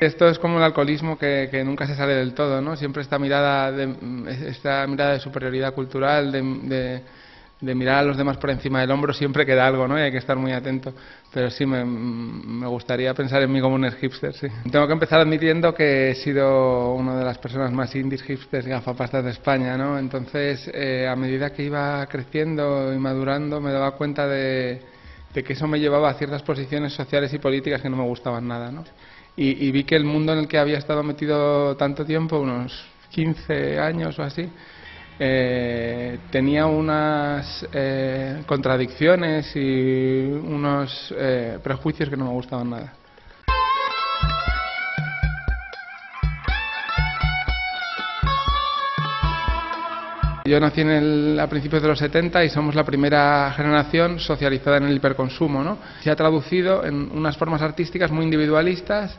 Esto es como el alcoholismo que, nunca se sale del todo, ¿no? Siempre esta mirada de, esta mirada de superioridad cultural, de, de, de, mirar a los demás por encima del hombro, siempre queda algo, ¿no? Y hay que estar muy atento. Pero sí, me, me gustaría pensar en mí como un hipster, sí. Tengo que empezar admitiendo que he sido una de las personas más indies hipsters y gafapastas de España, ¿no? Entonces, eh, a medida que iba creciendo y madurando, me daba cuenta de, de que eso me llevaba a ciertas posiciones sociales y políticas que no me gustaban nada, ¿no? y, vi que el mundo en el que había estado metido tanto tiempo, unos 15 años o así, eh, tenía unas eh, contradicciones y unos eh, prejuicios que no me gustaban nada. Yo nací en el, a principios de los 70 y somos la primera generación socializada en el hiperconsumo. ¿no? Se ha traducido en unas formas artísticas muy individualistas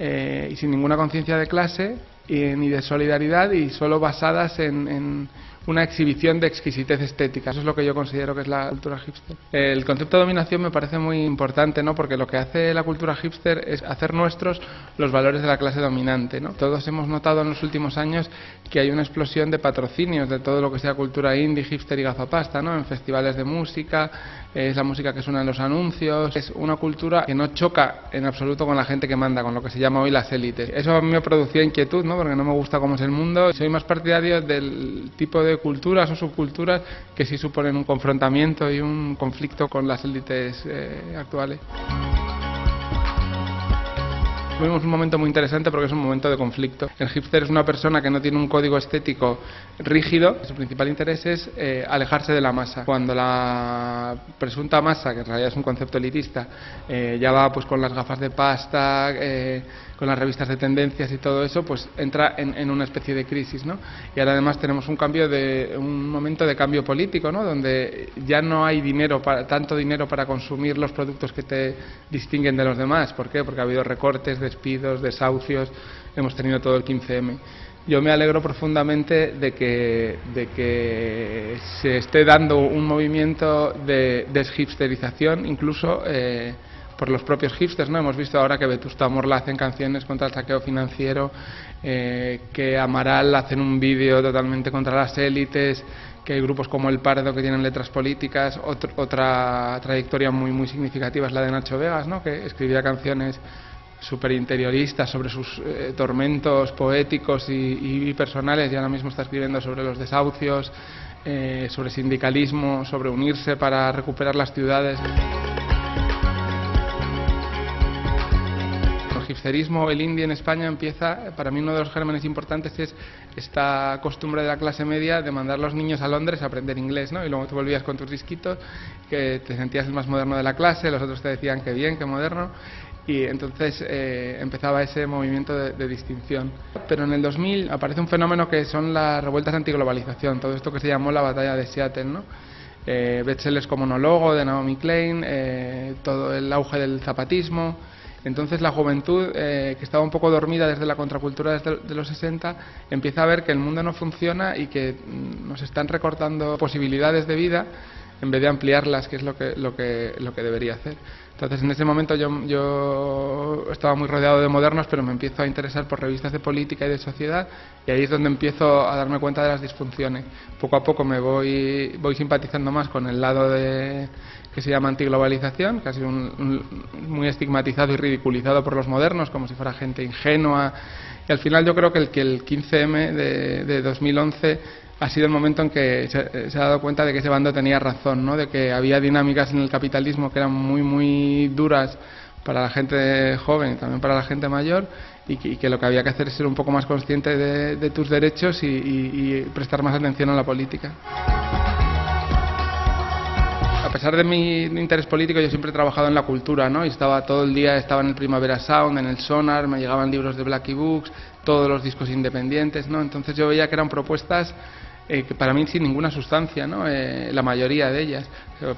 eh, y sin ninguna conciencia de clase y, ni de solidaridad y solo basadas en, en una exhibición de exquisitez estética. Eso es lo que yo considero que es la cultura hipster. El concepto de dominación me parece muy importante, ¿no? Porque lo que hace la cultura hipster es hacer nuestros los valores de la clase dominante, ¿no? Todos hemos notado en los últimos años que hay una explosión de patrocinios de todo lo que sea cultura indie, hipster y gafapasta, ¿no? En festivales de música, es la música que suena en los anuncios, es una cultura que no choca en absoluto con la gente que manda, con lo que se llama hoy las élites. Eso a mí me producía inquietud, ¿no? Porque no me gusta cómo es el mundo. Soy más partidario del tipo de culturas o subculturas que sí suponen un confrontamiento y un conflicto con las élites eh, actuales. Vivimos un momento muy interesante porque es un momento de conflicto. El hipster es una persona que no tiene un código estético rígido. Su principal interés es eh, alejarse de la masa. Cuando la presunta masa, que en realidad es un concepto elitista, eh, ya va pues con las gafas de pasta, eh, con las revistas de tendencias y todo eso, pues entra en, una especie de crisis, ¿no? Y ahora además tenemos un cambio de un momento de cambio político, ¿no? Donde ya no hay dinero para, tanto dinero para consumir los productos que te distinguen de los demás. ¿Por qué? Porque ha habido recortes, despidos, desahucios, hemos tenido todo el 15M. Yo me alegro profundamente de que, de que se esté dando un movimiento de deshipsterización, incluso eh, por los propios hipsters, ¿no? Hemos visto ahora que Vetusta Morla hacen canciones contra el saqueo financiero, eh, que Amaral hacen un vídeo totalmente contra las élites, que hay grupos como El Pardo que tienen letras políticas, Otro, otra trayectoria muy muy significativa es la de Nacho Vegas, ¿no? Que escribía canciones súper interioristas sobre sus eh, tormentos poéticos y, y, personales y ahora mismo está escribiendo sobre los desahucios, eh, sobre sindicalismo, sobre unirse para recuperar las ciudades. hipsterismo, el indie en España empieza, para mí uno de los gérmenes importantes es esta costumbre de la clase media de mandar a los niños a Londres a aprender inglés, ¿no? Y luego te volvías con tus disquitos, que te sentías el más moderno de la clase, los otros te decían que bien, que moderno, y entonces eh, empezaba ese movimiento de, distinción. Pero en el 2000 aparece un fenómeno que son las revueltas antiglobalización, todo esto que se llamó la batalla de Seattle, ¿no? Eh, bestsellers como Monólogo de Naomi Klein, eh, todo el auge del zapatismo. Entonces la juventud, eh, que estaba un poco dormida desde la contracultura desde de los 60, empieza a ver que el mundo no funciona y que nos están recortando posibilidades de vida en vez de ampliarlas, que es lo que, lo que, lo que debería hacer. Entonces, en ese momento yo, yo estaba muy rodeado de modernos, pero me empiezo a interesar por revistas de política y de sociedad, y ahí es donde empiezo a darme cuenta de las disfunciones. Poco a poco me voy, voy simpatizando más con el lado de que se llama antiglobalización, que ha sido un, un, muy estigmatizado y ridiculizado por los modernos, como si fuera gente ingenua. Y al final yo creo que el, que el 15M de, de 2011 ha sido el momento en que se, se, ha dado cuenta de que ese bando tenía razón, ¿no? de que había dinámicas en el capitalismo que eran muy, muy duras para la gente joven y también para la gente mayor y que, lo que había que hacer es ser un poco más consciente de, tus derechos y prestar más atención a la política a pesar de mi interés político, yo siempre he trabajado en la cultura, ¿no? Y estaba todo el día, estaba en el Primavera Sound, en el Sonar, me llegaban libros de Blackie Books, todos los discos independientes, ¿no? Entonces yo veía que eran propuestas eh, que para mí sin ninguna sustancia, ¿no? Eh, la mayoría de ellas.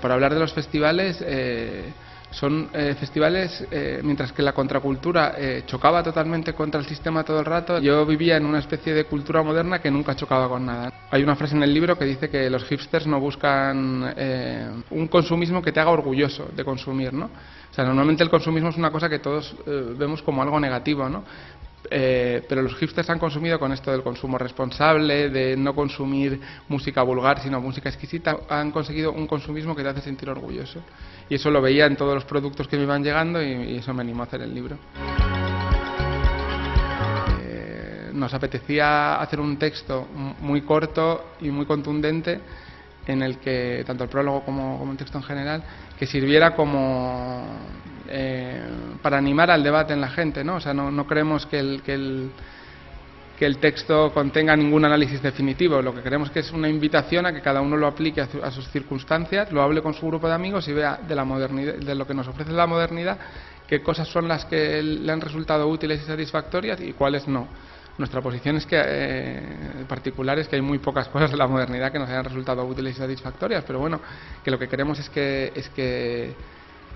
Por hablar de los festivales, eh, son eh, festivales, eh, mientras que la contracultura eh, chocaba totalmente contra el sistema todo el rato, yo vivía en una especie de cultura moderna que nunca chocaba con nada. Hay una frase en el libro que dice que los hipsters no buscan un consumismo que te haga orgulloso de consumir, ¿no? O sea, normalmente el consumismo es una cosa que todos vemos como algo negativo, ¿no? Eh, pero los hipsters han consumido con esto del consumo responsable, de no consumir música vulgar, sino música exquisita, han conseguido un consumismo que te hace sentir orgulloso. Y eso lo veía en todos los productos que me iban llegando y, eso me animó a hacer el libro. Eh, nos apetecía hacer un texto muy corto y muy contundente en el que, tanto el prólogo como, como el texto en general, que sirviera como eh, para animar al debate en la gente, ¿no? O sea, no, no creemos que el, que el, que el texto contenga ningún análisis definitivo. Lo que queremos que es una invitación a que cada uno lo aplique a, sus circunstancias, lo hable con su grupo de amigos y vea de la modernidad, de lo que nos ofrece la modernidad, qué cosas son las que le han resultado útiles y satisfactorias y cuáles no. Nuestra posición es que, eh, particular es que hay muy pocas cosas de la modernidad que nos hayan resultado útiles y satisfactorias, pero bueno, que lo que queremos es que, es que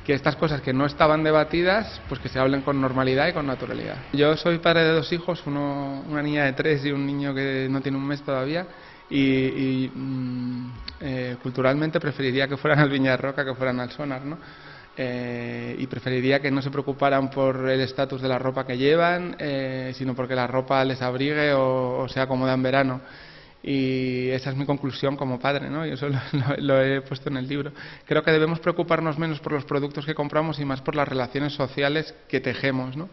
que estas cosas que no estaban debatidas, pues que se hablen con normalidad y con naturalidad. Yo soy padre de dos hijos, uno, una niña de tres y un niño que no tiene un mes todavía, y, mm, eh, culturalmente preferiría que fueran al Viña de Roca que fueran al Sonar, ¿no? Eh, y preferiría que no se preocuparan por el estatus de la ropa que llevan, eh, sino porque la ropa les abrigue o, o sea cómoda en verano. Y esa es mi conclusión como padre, ¿no? Y eso lo, he puesto en el libro. Creo que debemos preocuparnos menos por los productos que compramos y más por las relaciones sociales que tejemos, ¿no?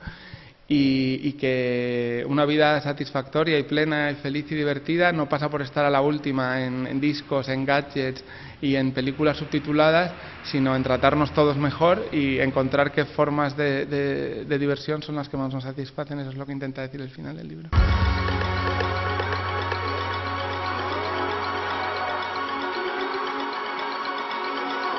Y, que una vida satisfactoria y plena y feliz y divertida no pasa por estar a la última en, discos, en gadgets y en películas subtituladas, sino en tratarnos todos mejor y encontrar qué formas de, de diversión son las que más nos satisfacen. Eso es lo que intenta decir el final del libro.